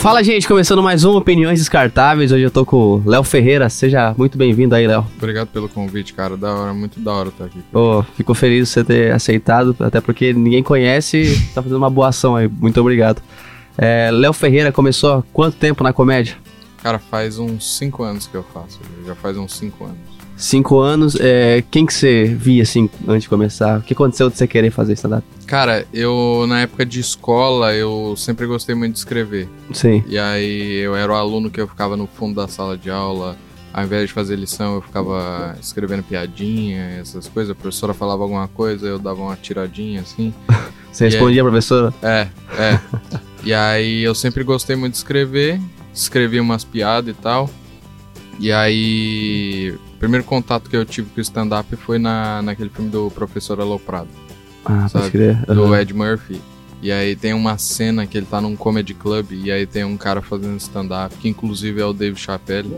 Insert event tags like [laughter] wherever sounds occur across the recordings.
Fala, gente, começando mais um Opiniões Descartáveis. Hoje eu tô com o Léo Ferreira. Seja muito bem-vindo aí, Léo. Obrigado pelo convite, cara. Da hora, muito da hora estar aqui. Pô, fico feliz de você ter aceitado, até porque ninguém conhece, tá fazendo uma boa ação aí. Muito obrigado. É, Léo Ferreira começou há quanto tempo na comédia? Cara, faz uns 5 anos que eu faço. Já faz uns 5 anos. Cinco anos. É, quem que você via, assim, antes de começar? O que aconteceu de você querer fazer stand-up? Cara, eu, na época de escola, eu sempre gostei muito de escrever. Sim. E aí eu era o aluno que eu ficava no fundo da sala de aula. Ao invés de fazer lição, eu ficava escrevendo piadinha, essas coisas. A professora falava alguma coisa, eu dava uma tiradinha assim. [laughs] Você E respondia, professora? É, é. e aí eu sempre gostei muito de escrever, escrevi umas piadas e tal. E aí, o primeiro contato que eu tive com o stand-up foi na, naquele filme do Professor Aloprado, Ah, sabe? pode crer. do Aham. Ed Murphy. E aí tem uma cena que ele tá num comedy club e aí tem um cara fazendo stand-up, que inclusive é o Dave Chappelle.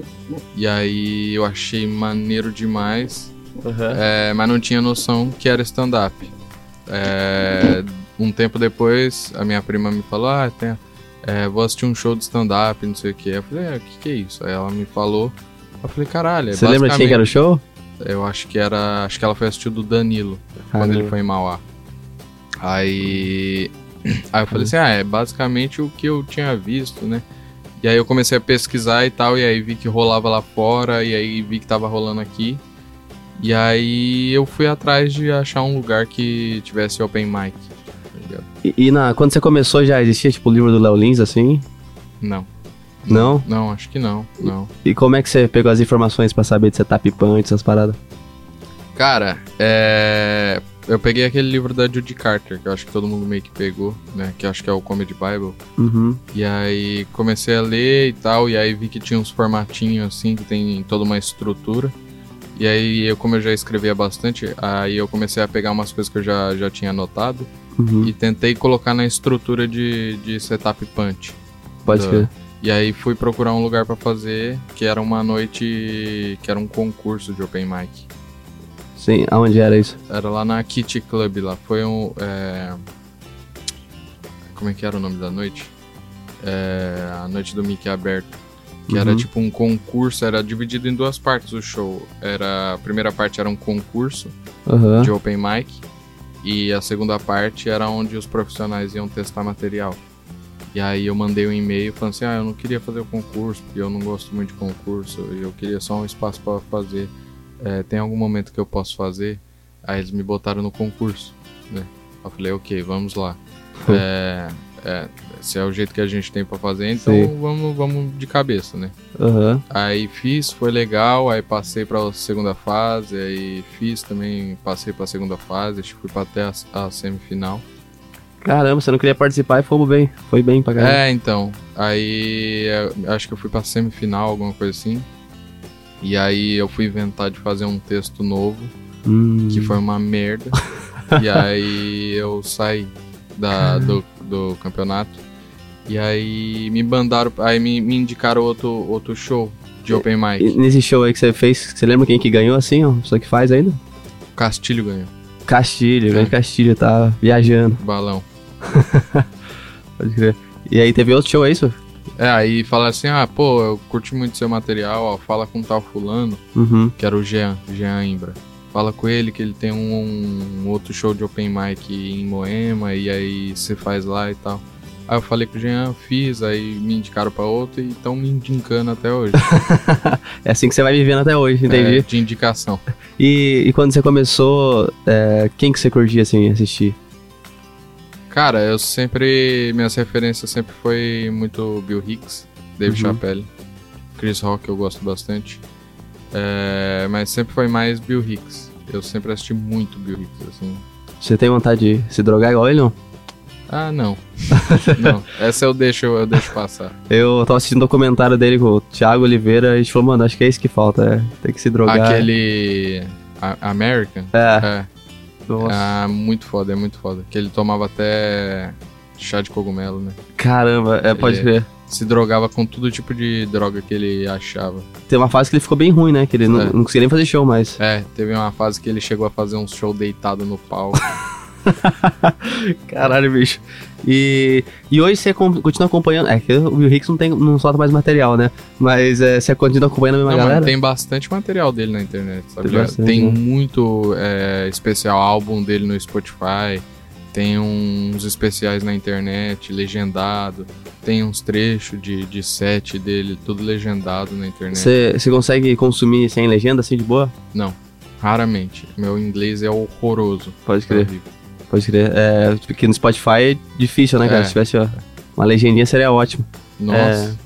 E aí eu achei maneiro demais, Aham. é, mas não tinha noção que era stand-up. É, um tempo depois, a minha prima me falou: Ah, tem, é, vou assistir um show de stand-up, não sei o que. Eu falei: é, O que, que é isso? Aí ela me falou. Eu falei: Caralho, é Você lembra de quem que era o show? Eu acho que era. Acho que ela foi assistir o do Danilo quando Caramba. ele foi em Mauá. Aí. [clears throat] Aí eu falei assim: Ah, é basicamente o que eu tinha visto, né? E aí eu comecei a pesquisar e tal, e aí vi que rolava lá fora, e aí vi que tava rolando aqui. E aí eu fui atrás de achar um lugar que tivesse open mic. tá? E, e na, quando você começou já existia, tipo, o livro do Léo Lins, assim? Não. Não? Não, acho que não. Não. E como é que você pegou as informações pra saber de setup punch, essas paradas? Cara, é. Eu peguei aquele livro da Judy Carter, que eu acho que todo mundo meio que pegou, né? Que acho que é o Comedy Bible. Uhum. E aí comecei a ler e tal, e aí vi que tinha uns formatinhos assim, que tem toda uma estrutura. E aí, eu, como eu já escrevia bastante, aí eu comecei a pegar umas coisas que eu já, já tinha anotado Uhum. e tentei colocar na estrutura de, de setup punch. Pode crer. E aí fui procurar um lugar pra fazer, que era uma noite, que era um concurso de open mic. Sim, aonde era isso? Era lá na Kitty Club lá. Foi um. é, Como é que era o nome da noite? É, A noite do Mickey aberto. Que era Uhum. tipo um concurso, era dividido em duas partes o show. Era, a primeira parte era um concurso Aham. de open mic. E a segunda parte era onde os profissionais iam testar material. E aí eu mandei um e-mail falando assim, ah, eu não queria fazer o concurso, porque eu não gosto muito de concurso, eu queria só um espaço para fazer. É, tem algum momento que eu posso fazer? Aí eles me botaram no concurso, né? Eu falei, ok, vamos lá. É, [laughs] é, se é o jeito que a gente tem para fazer, então Sim. vamos, vamos de cabeça, né? Aham. Aí fiz, foi legal, aí passei pra segunda fase, aí fiz também, passei pra segunda fase, fui pra até a, a semifinal. Caramba, você não queria participar e fomos bem. Foi bem pra caramba. É, então, aí eu acho que eu fui pra semifinal, alguma coisa assim. E aí eu fui inventar de fazer um texto novo, Hum. que foi uma merda. [laughs] e aí eu saí da, do, do campeonato. E aí me mandaram, aí me, me indicaram outro, outro show de open E mic. nesse show aí que você fez, você lembra quem que ganhou assim, ó? Só que faz ainda? Castilho ganhou, Castilho, É. grande Castilho, tá viajando. balão. [laughs] Pode crer. E aí teve outro show, é isso? É, aí falaram assim, ah, pô, eu curti muito seu material, ó, fala com tal fulano, Uhum. que era o Jean, Jean Imbra. Fala com ele que ele tem um, um outro show de open mic em Moema, e aí você faz lá e tal. Aí eu falei com o Jean, fiz, aí me indicaram pra outro e estão me indicando até hoje. [laughs] É assim que você vai vivendo até hoje, entendi. É, de indicação. E, e quando você começou, é, quem que você curtia assim assistir? Cara, eu sempre. Minhas referências sempre foi muito Bill Hicks, Dave Uhum. Chappelle, Chris Rock eu gosto bastante. É, mas sempre foi mais Bill Hicks. Eu sempre assisti muito Bill Hicks, assim. Você tem vontade de se drogar igual ele, não? Ah, não. [laughs] não. Essa eu deixo, eu deixo passar. Eu tava assistindo um documentário dele com o Thiago Oliveira e a gente falou, mano, acho que é isso que falta, é. Tem que se drogar. Aquele. a- American? É, É. nossa. Ah, muito foda, é muito foda. Que ele tomava até chá de cogumelo, né? Caramba, é, pode Ele- crer. Se drogava com todo tipo de droga que ele achava. Tem uma fase que ele ficou bem ruim, né? Que ele não, É. não conseguia nem fazer show mais. É, teve uma fase que ele chegou a fazer um show deitado no palco. [laughs] [laughs] Caralho, bicho. E, e hoje você continua acompanhando. É que o Will Hicks não, tem, não solta mais material, né? Mas é, você continua acompanhando a mesma Não, galera? tem bastante material dele na internet, sabe? Tem bastante, tem né? muito é, especial álbum dele no Spotify, tem uns especiais na internet, legendado, tem uns trechos de, de set dele, tudo legendado na internet. Você você consegue consumir sem legenda, assim, de boa? Não, raramente. Meu inglês é horroroso. Pode crer, Horrível. Pode crer. É, porque no Spotify é difícil, né, cara? É. Se tivesse ó, uma legendinha seria ótimo. Nossa.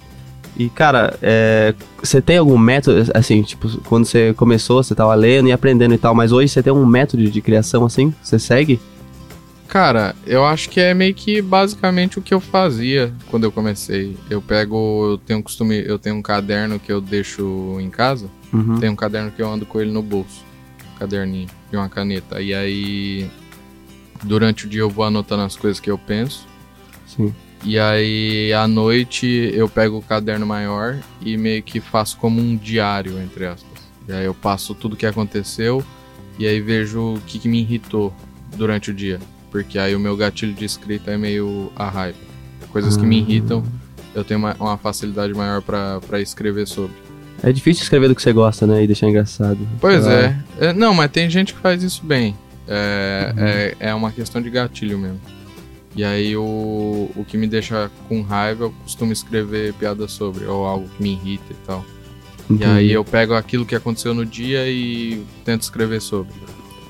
E, cara, é, você tem algum método, assim, tipo, quando você começou, você tava lendo e aprendendo e tal, mas hoje você tem um método de criação, assim, você segue? Cara, eu acho que é meio que basicamente o que eu fazia quando eu comecei. Eu pego, eu tenho um costume, eu tenho um caderno que eu deixo em casa. Uhum. Tem um caderno que eu ando com ele no bolso. Um caderninho e uma caneta. E aí, durante o dia eu vou anotando as coisas que eu penso. Sim. E aí, à noite, eu pego o caderno maior e meio que faço como um diário, entre aspas. E aí eu passo tudo que aconteceu e aí vejo o que, que me irritou durante o dia. Porque aí o meu gatilho de escrita é meio a raiva. Coisas que me Ah. irritam, eu tenho uma, uma facilidade maior pra pra escrever sobre. É difícil escrever do que você gosta, né, e deixar engraçado. Pois é. É, Não, mas tem gente que faz isso bem. É, é, é uma questão de gatilho mesmo. E aí o, o que me deixa com raiva, eu costumo escrever piada sobre, ou algo que me irrita e tal. E entendi. aí eu pego aquilo que aconteceu no dia e tento escrever sobre.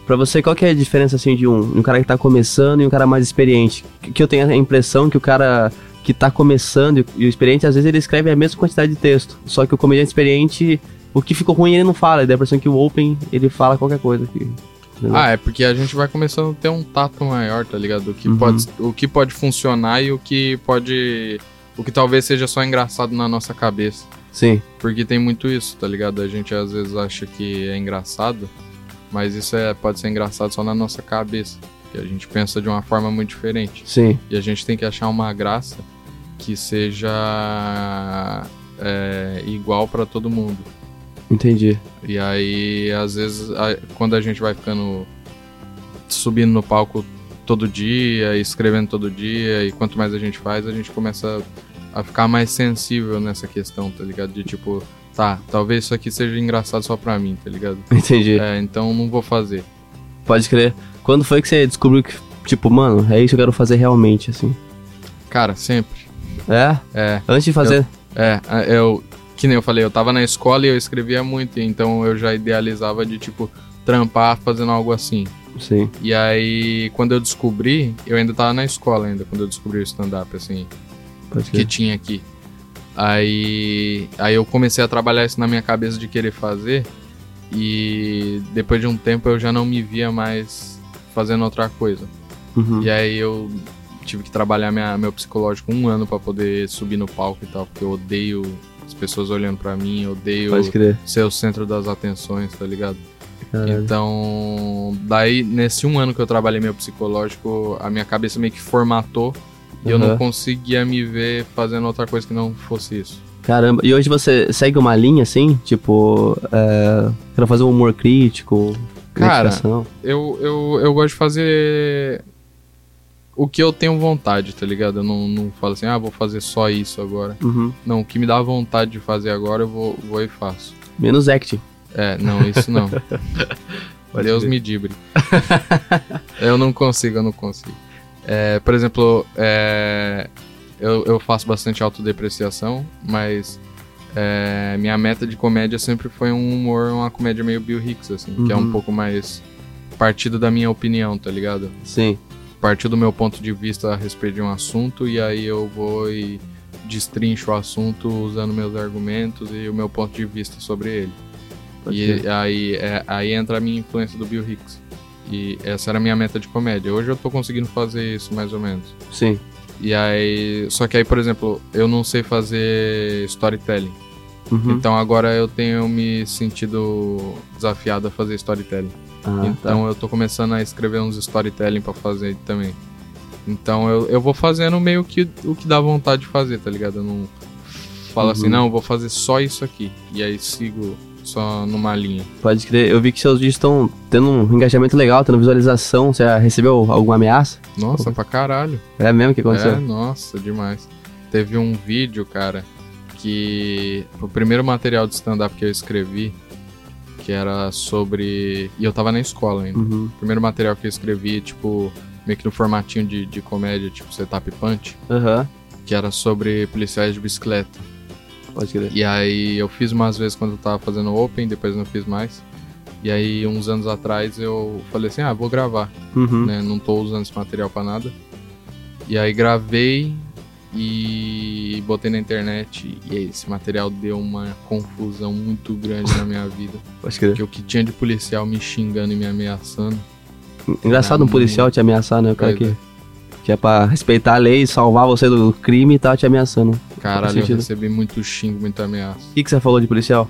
Pra você, qual que é a diferença, assim, de um, um cara que tá começando e um cara mais experiente? Que, eu tenho a impressão que o cara que tá começando e, e o experiente, às vezes ele escreve a mesma quantidade de texto. Só que o comediante experiente, o que ficou ruim ele não fala. E dá a impressão que o open, ele fala qualquer coisa. Que, entendeu? Ah, é porque a gente vai começando a ter um tato maior, tá ligado? O que, Uhum. pode, o que pode funcionar e o que pode. O que talvez seja só engraçado na nossa cabeça. Sim, Porque tem muito isso, tá ligado? A gente às vezes acha que é engraçado, mas isso é, pode ser engraçado só na nossa cabeça. Que a gente pensa de uma forma muito diferente. sim. E a gente tem que achar uma graça que seja é, igual pra todo mundo. Entendi. E aí, às vezes, a- quando a gente vai ficando subindo no palco todo dia, escrevendo todo dia, e quanto mais a gente faz, a gente começa a ficar mais sensível nessa questão, tá ligado? De tipo, tá, talvez isso aqui seja engraçado só pra mim, tá ligado? [laughs] Entendi. É, então não vou fazer. Pode crer. Quando foi que você descobriu que, tipo, mano, é isso que eu quero fazer realmente, assim? Cara, sempre. É? É, Antes de fazer. é, eu. Que nem eu falei, eu tava na escola e eu escrevia muito, então eu já idealizava de, tipo, trampar fazendo algo assim. Sim. E aí, quando eu descobri, eu ainda tava na escola ainda, quando eu descobri o stand-up, assim, Pode que crer. tinha aqui. Aí, aí eu comecei a trabalhar isso na minha cabeça de querer fazer, e depois de um tempo eu já não me via mais fazendo outra coisa. Uhum. E aí eu tive que trabalhar minha, meu psicológico um ano pra poder subir no palco e tal, porque eu odeio as pessoas olhando pra mim, eu odeio ser o centro das atenções, tá ligado? Caralho. Então, daí, nesse um ano que eu trabalhei meu psicológico, a minha cabeça meio que formatou e eu não conseguia me ver fazendo outra coisa que não fosse isso. Caramba, e hoje você segue uma linha assim? Tipo, é, quero fazer um humor crítico, Cara. Eu, eu, eu gosto de fazer o que eu tenho vontade, tá ligado? Eu não, não falo assim, ah, vou fazer só isso agora. Uhum. Não, o que me dá vontade de fazer agora, eu vou, vou e faço. Menos acting. É, não, isso não. [laughs] Deus crer. me dibre. [laughs] eu não consigo, eu não consigo. É, por exemplo, é, eu, eu faço bastante autodepreciação, mas é, minha meta de comédia sempre foi um humor, uma comédia meio Bill Hicks, assim, que é um Uhum. pouco mais partido da minha opinião, tá ligado? Sim. Partiu do meu ponto de vista a respeito de um assunto e aí eu vou e destrincho o assunto usando meus argumentos e o meu ponto de vista sobre ele. Pode E aí, é- aí entra a minha influência do Bill Hicks. E essa era a minha meta de comédia. Hoje eu tô conseguindo fazer isso mais ou menos. Sim. E aí. Só que aí, por exemplo, eu não sei fazer storytelling. Uhum. Então agora eu tenho me sentido desafiado a fazer storytelling. Ah, então eu tô começando a escrever uns storytelling pra fazer também. Então eu, eu vou fazendo meio que o que dá vontade de fazer, tá ligado? Eu não falo assim, Uhum. não, eu vou fazer só isso aqui. E aí sigo só numa linha. Pode crer. Eu vi que seus vídeos estão tendo um engajamento legal, tendo visualização. Você já recebeu alguma ameaça? Nossa, pra caralho. É mesmo que aconteceu? É, nossa, demais. Teve um vídeo, cara, que o primeiro material de stand-up que eu escrevi, que era sobre. E eu tava na escola ainda. Uhum. O primeiro material que eu escrevi, tipo, meio que no formatinho de, de comédia, tipo setup punch, Aham. que era sobre policiais de bicicleta. Pode crer. E aí eu fiz umas vezes quando eu tava fazendo open, depois não fiz mais. E aí, uns anos atrás, eu falei assim, ah, vou gravar, Uhum. né? Não tô usando esse material pra nada. E aí gravei e botei na internet. E aí, esse material deu uma confusão muito grande na minha vida. [laughs] Pode crer. Porque o que tinha de policial me xingando e me ameaçando. Engraçado um policial te ameaçar, né? O cara que, que é pra respeitar a lei, salvar você do crime e tá te ameaçando. Caralho, eu recebi muito xingo, muita ameaça. O que, que você falou de policial?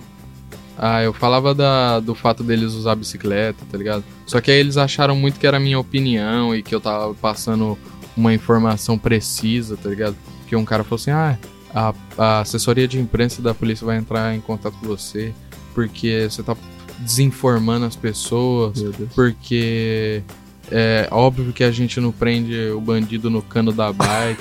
Ah, eu falava da, do fato deles usar bicicleta, tá ligado? Só que aí eles acharam muito que era minha opinião e que eu tava passando uma informação precisa, tá ligado? Que um cara falou assim: ah, a, a assessoria de imprensa da polícia vai entrar em contato com você porque você tá desinformando as pessoas, porque é óbvio que a gente não prende o bandido no cano da bike.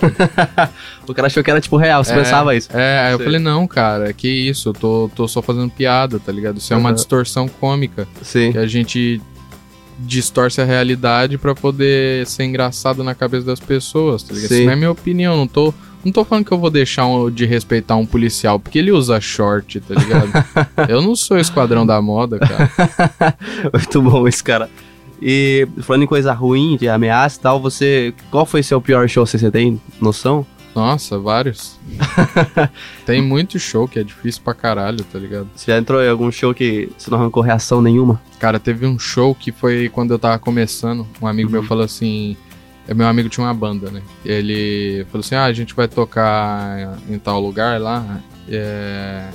[laughs] O cara achou que era tipo real, você É, pensava isso. É, aí eu falei, não, cara, que isso, eu tô, tô só fazendo piada, tá ligado? Isso é uma Uhum. distorção cômica. Sim. Que a gente distorce a realidade pra poder ser engraçado na cabeça das pessoas, tá ligado? Sim. Isso não é minha opinião, não tô. Não tô falando que eu vou deixar um- de respeitar um policial, porque ele usa short, tá ligado? [laughs] eu não sou esquadrão da moda, cara. [laughs] Muito bom esse cara. E falando em coisa ruim, de ameaça e tal, você. Qual foi seu pior show? Você tem noção? Nossa, vários. [laughs] Tem muito show que é difícil pra caralho, tá ligado? Você já entrou em algum show que você não arrancou reação nenhuma? Cara, teve um show que foi quando eu tava começando. Um amigo meu Uhum. falou assim. é, Meu amigo tinha uma banda, né? Ele falou assim: Ah, a gente vai tocar em tal lugar lá. é,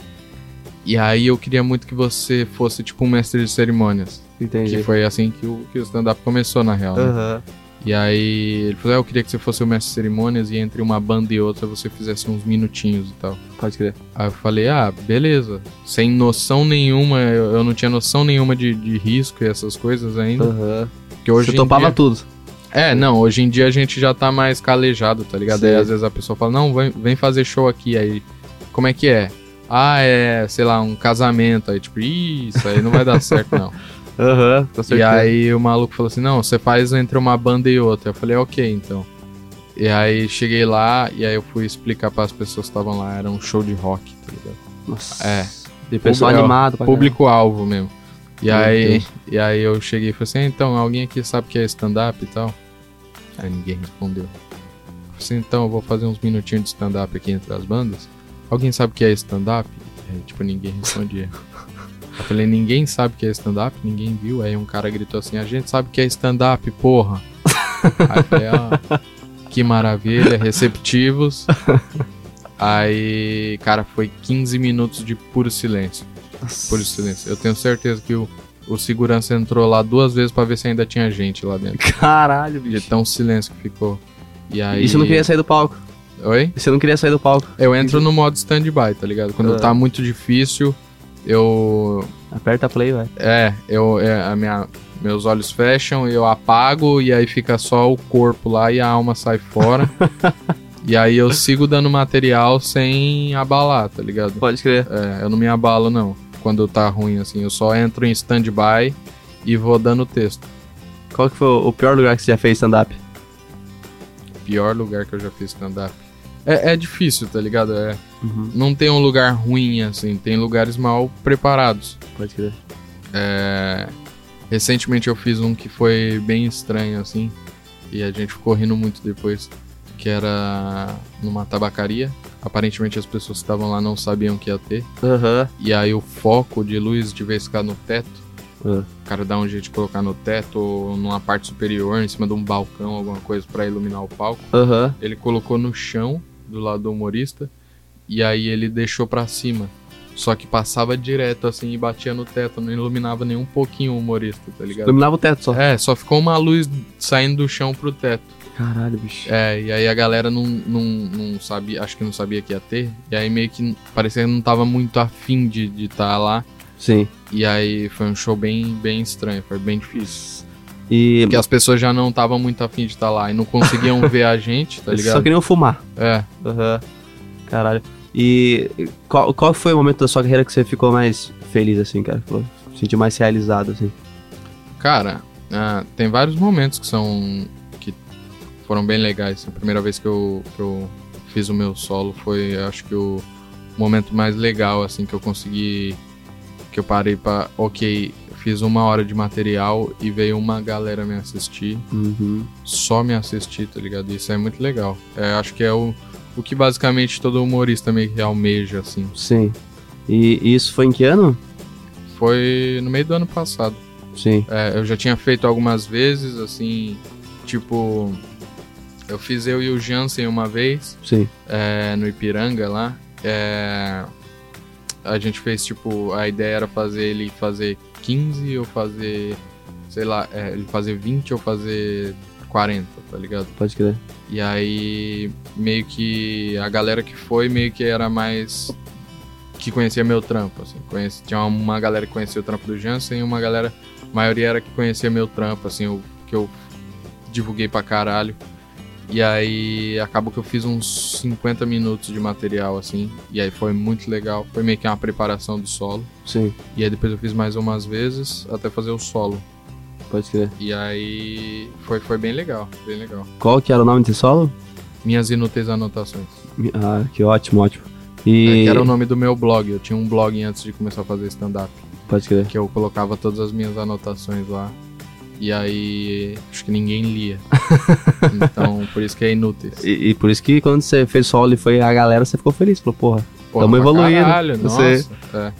E aí eu queria muito que você fosse tipo um mestre de cerimônias. Entendi. Que foi assim que o, que o stand-up começou, na real. né? E aí ele falou: ah, Eu queria que você fosse o mestre de cerimônias e entre uma banda e outra você fizesse uns minutinhos e tal. Pode crer. Aí eu falei, ah, beleza. Sem noção nenhuma, eu, eu não tinha noção nenhuma de, de risco e essas coisas ainda. Aham. Porque hoje Você topava dia... tudo. É, não, hoje em dia a gente já tá mais calejado, tá ligado? Sim. Aí às vezes a pessoa fala, não, vem, vem fazer show aqui. Aí, como é que é? Ah, é, sei lá, um casamento. Aí, tipo, "Ih, isso aí não vai dar certo, não. [laughs] Aham, com e certeza. aí o maluco falou assim, não, você faz entre uma banda e outra. Eu falei, ok, então. E aí cheguei lá e aí eu fui explicar para as pessoas que estavam lá, era um show de rock, tá ligado? Nossa. É. De pessoal Público- animado. público-alvo mesmo. E Meu aí, Deus. e aí eu cheguei e falei assim, então, alguém aqui sabe o que é stand-up e tal? Aí ninguém respondeu. Eu falei assim, então, eu vou fazer uns minutinhos de stand-up aqui entre as bandas. Alguém sabe o que é stand-up? Aí, tipo, ninguém respondia. Eu falei, ninguém sabe que é stand-up? Ninguém viu. Aí um cara gritou assim, a gente sabe o que é stand-up, porra. Aí eu falei, ah, que maravilha, receptivos. Aí, cara, foi 15 minutos de puro silêncio. Puro silêncio. Eu tenho certeza que o, o segurança entrou lá duas vezes pra ver se ainda tinha gente lá dentro. Caralho, De bicho. tão silêncio que ficou. E aí. E você não queria sair do palco? Oi? Você não queria sair do palco? Eu entro no modo stand-by, tá ligado? Quando Ah. tá muito difícil, eu. Aperta play, velho. É, eu. É, a minha, meus olhos fecham, eu apago e aí fica só o corpo lá e a alma sai fora. [laughs] e aí eu sigo dando material sem abalar, tá ligado? Pode crer. É, eu não me abalo, não. Quando tá ruim, assim. Eu só entro em stand-by e vou dando texto. Qual que foi o pior lugar que você já fez stand-up? Pior lugar que eu já fiz stand-up. É, é difícil, tá ligado? É, Uhum. não tem um lugar ruim, assim. Tem lugares mal preparados. Pode crer. É, recentemente eu fiz um que foi bem estranho, assim. E a gente ficou rindo muito depois. Que era numa tabacaria. Aparentemente as pessoas que estavam lá não sabiam que ia ter. Aham. E aí o foco de luz devia ficar no teto. Ah. O cara dá um jeito de colocar no teto ou numa parte superior, em cima de um balcão, alguma coisa pra iluminar o palco. Aham. Ele colocou no chão, do lado do humorista, e aí ele deixou pra cima. Só que passava direto assim e batia no teto, não iluminava nem um pouquinho o humorista, tá ligado? Iluminava o teto só. É, só ficou uma luz saindo do chão pro teto. Caralho, bicho. É, e aí a galera não, não, não sabia, acho que não sabia que ia ter. E aí meio que parecia que não tava muito afim de estar lá. Sim. E aí foi um show bem, bem estranho, foi bem difícil. E Porque as pessoas já não estavam muito afim de estar lá e não conseguiam [laughs] ver a gente, tá ligado? só queriam fumar. É. Aham. Caralho. E qual, qual foi o momento da sua carreira que você ficou mais feliz, assim, cara? Ficou, se sentiu mais realizado, assim? Cara, ah, tem vários momentos que são. que foram bem legais. A primeira vez que eu, que eu fiz o meu solo foi, acho que, o momento mais legal, assim, que eu consegui. que eu parei pra. Ok, fiz uma hora de material e veio uma galera me assistir. Uhum. Só me assistir, tá ligado? Isso é muito legal. É, acho que é o, o que basicamente todo humorista meio que almeja, assim. Sim. E, isso foi em que ano? Foi no meio do ano passado. Sim. É, eu já tinha feito algumas vezes, assim, tipo, eu fiz eu e o Jansen uma vez, Sim. é, no Ipiranga lá. É, a gente fez, tipo, a ideia era fazer ele fazer 15 ou fazer, sei lá, é, fazer 20 ou fazer 40, tá ligado? Pode crer. E aí, meio que a galera que foi, meio que era mais. que conhecia meu trampo, assim. Conhece, tinha uma galera que conhecia o trampo do Jansen e uma galera. A maioria era que conhecia meu trampo, assim, o que eu divulguei pra caralho. E aí acabou que eu fiz uns 50 minutos de material, assim. E aí foi muito legal. Foi meio que uma preparação do solo. Sim. E aí depois eu fiz mais umas vezes até fazer o solo. Pode crer. E aí foi, foi bem legal, bem legal. Qual que era o nome desse solo? Minhas inúteis anotações. Ah, que ótimo, ótimo. É, E. que era o nome do meu blog. Eu tinha um blog antes de começar a fazer stand-up. Pode crer. Que eu colocava todas as minhas anotações lá. E aí. Acho que ninguém lia. [laughs] então, por isso que é inútil. E, e por isso que quando você fez solo e foi a galera, você ficou feliz. Falou, porra, Porra, Tamo evoluindo. Caralho, Você- nossa. É.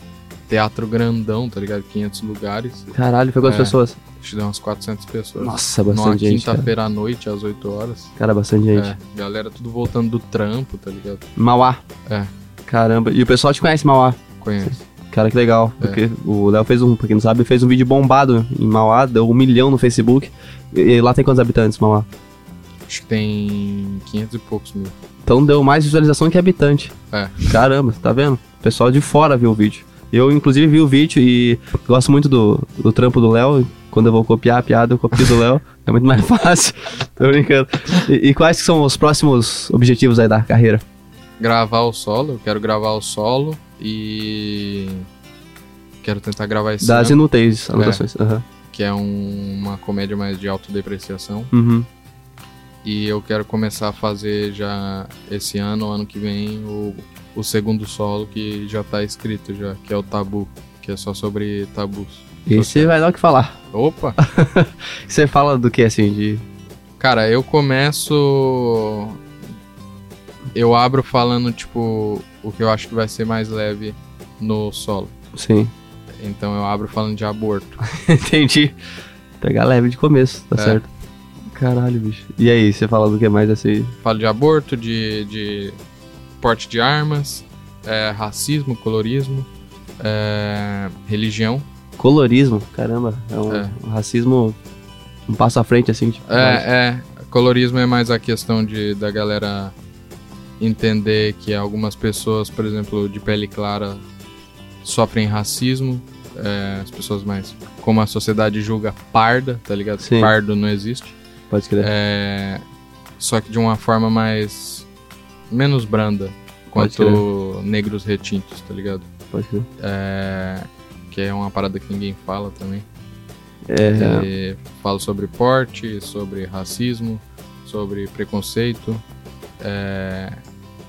Teatro grandão, tá ligado? 500 lugares. caralho, foi quantas É. pessoas? Acho que deu umas 400 pessoas. Nossa, Numa bastante gente. Cara. quinta-feira à noite, às 8 horas. cara, bastante gente. É, galera tudo voltando do trampo, tá ligado? Mauá. É. Caramba. E o pessoal te conhece, Mauá. Conheço. Cara, que legal. É. Porque o Léo fez um, pra quem não sabe, fez um vídeo bombado em Mauá, deu um milhão no Facebook. E, lá tem quantos habitantes, Mauá? Acho que tem 500 e poucos mil. Então deu mais visualização que habitante. É. Caramba, tá vendo? O pessoal de fora viu o vídeo. Eu, inclusive, vi o vídeo e gosto muito do, do trampo do Léo. Quando eu vou copiar a piada, eu copio do Léo. [laughs] É muito mais fácil. [laughs] Tô brincando. E, e quais são os próximos objetivos aí da carreira? gravar o solo, eu quero gravar o solo e quero tentar gravar esse Das ano, inúteis anotações. Aham. que é um- uma comédia mais de autodepreciação. Uhum. E eu quero começar a fazer já esse ano, ano que vem, o, o segundo solo que já tá escrito já, que é o Tabu, que é só sobre tabus. Esse vai dar o que falar. Opa! [laughs] Você fala do que, assim, de... Cara, eu começo. Eu abro falando, tipo, o que eu acho que vai ser mais leve no solo. Sim. Então eu abro falando de aborto. [laughs] Entendi. Pegar leve de começo, tá É. certo. Caralho, bicho. E aí, você fala do que mais assim? Falo de aborto, de, de porte de armas, é, racismo, colorismo, é, religião. Colorismo, caramba. É um, É. um racismo um passo à frente, assim, tipo. mais- É, é. Colorismo é mais a questão de da galera entender que algumas pessoas, por exemplo, de pele clara, sofrem racismo. é, as pessoas mais. Como a sociedade julga parda, tá ligado? Sim. Pardo não existe. Pode crer. É, só que de uma forma mais. menos branda. Quanto negros retintos, tá ligado? Pode crer. É, que é uma parada que ninguém fala também. É, E falo sobre porte, sobre racismo, sobre preconceito. É,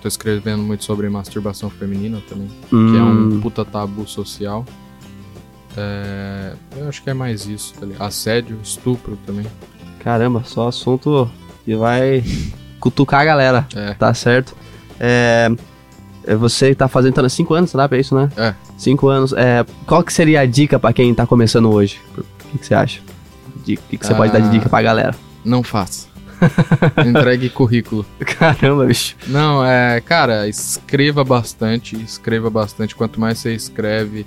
tô escrevendo muito sobre masturbação feminina também, que é um hum, puta tabu social. É, eu acho que é mais isso, tá ligado? Assédio, estupro também. Caramba, só assunto que vai cutucar a galera. É. Tá certo. É, é, você tá fazendo tá, 5 anos, stand-up, é isso, né? É. 5 anos. É, qual que seria a dica pra quem tá começando hoje? O que, que você acha? O que, que você pode dar de Ah. dica pra galera? Não faça. [laughs] Entregue currículo. Caramba, bicho. Não, é, cara, escreva bastante, escreva bastante. Quanto mais você escreve,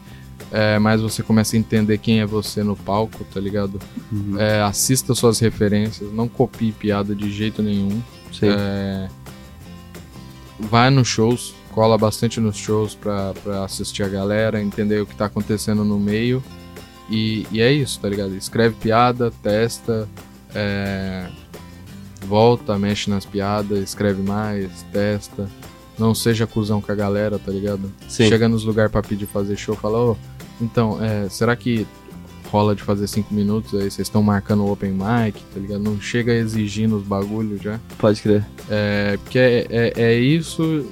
é, mais você começa a entender quem é você no palco, tá ligado? Uhum. É, assista suas referências, não copie piada de jeito nenhum. Sim. É, vai nos shows, cola bastante nos shows pra, pra assistir a galera, entender o que tá acontecendo no meio. E, e é isso, tá ligado? Escreve piada, testa, é, volta, mexe nas piadas, escreve mais, testa. Não seja cuzão com a galera, tá ligado? Sim. Chega nos lugares pra pedir fazer show, fala, ô, então, é, será que rola de fazer cinco minutos aí? Vocês estão marcando o open mic, tá ligado? Não chega exigindo os bagulhos já. Pode crer. É, porque é, é, é isso,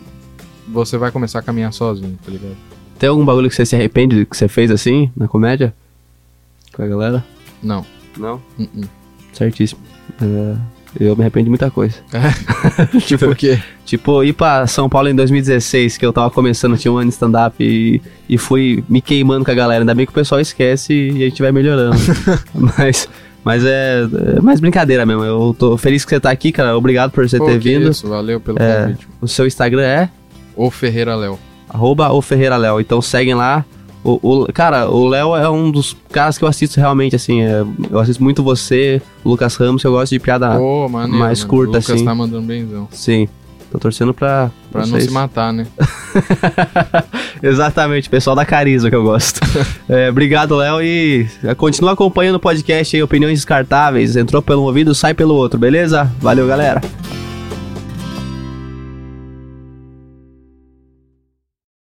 você vai começar a caminhar sozinho, tá ligado? Tem algum bagulho que você se arrepende que você fez assim, na comédia? Com a galera? Não. Não? Uh-uh. Certíssimo. É, eu me arrependo de muita coisa. [laughs] tipo o quê? Tipo, ir pra São Paulo em 2016, que eu tava começando, tinha um ano de stand-up e, e fui me queimando com a galera. Ainda bem que o pessoal esquece e a gente vai melhorando. [laughs] mas, mas é, é mais brincadeira mesmo. Eu tô feliz que você tá aqui, cara. Obrigado por você Pô, ter vindo. Isso, valeu pelo É. convite. O seu Instagram é O Ferreira Léo. arroba o Ferreira Léo. Então seguem lá. O, o- cara, o Léo é um dos caras que eu assisto realmente, assim. é, eu assisto muito você, o Lucas Ramos, eu gosto de piada. Pô, maneiro, mais mano. curta, o Lucas assim. tá mandando benzão. Sim. Tô torcendo pra. Pra não vocês. se matar, né? [laughs] Exatamente, pessoal da Carisma que eu gosto. É, obrigado, Léo, e continua acompanhando o podcast aí, Opiniões Descartáveis. Entrou pelo ouvido, sai pelo outro, beleza? Valeu, galera.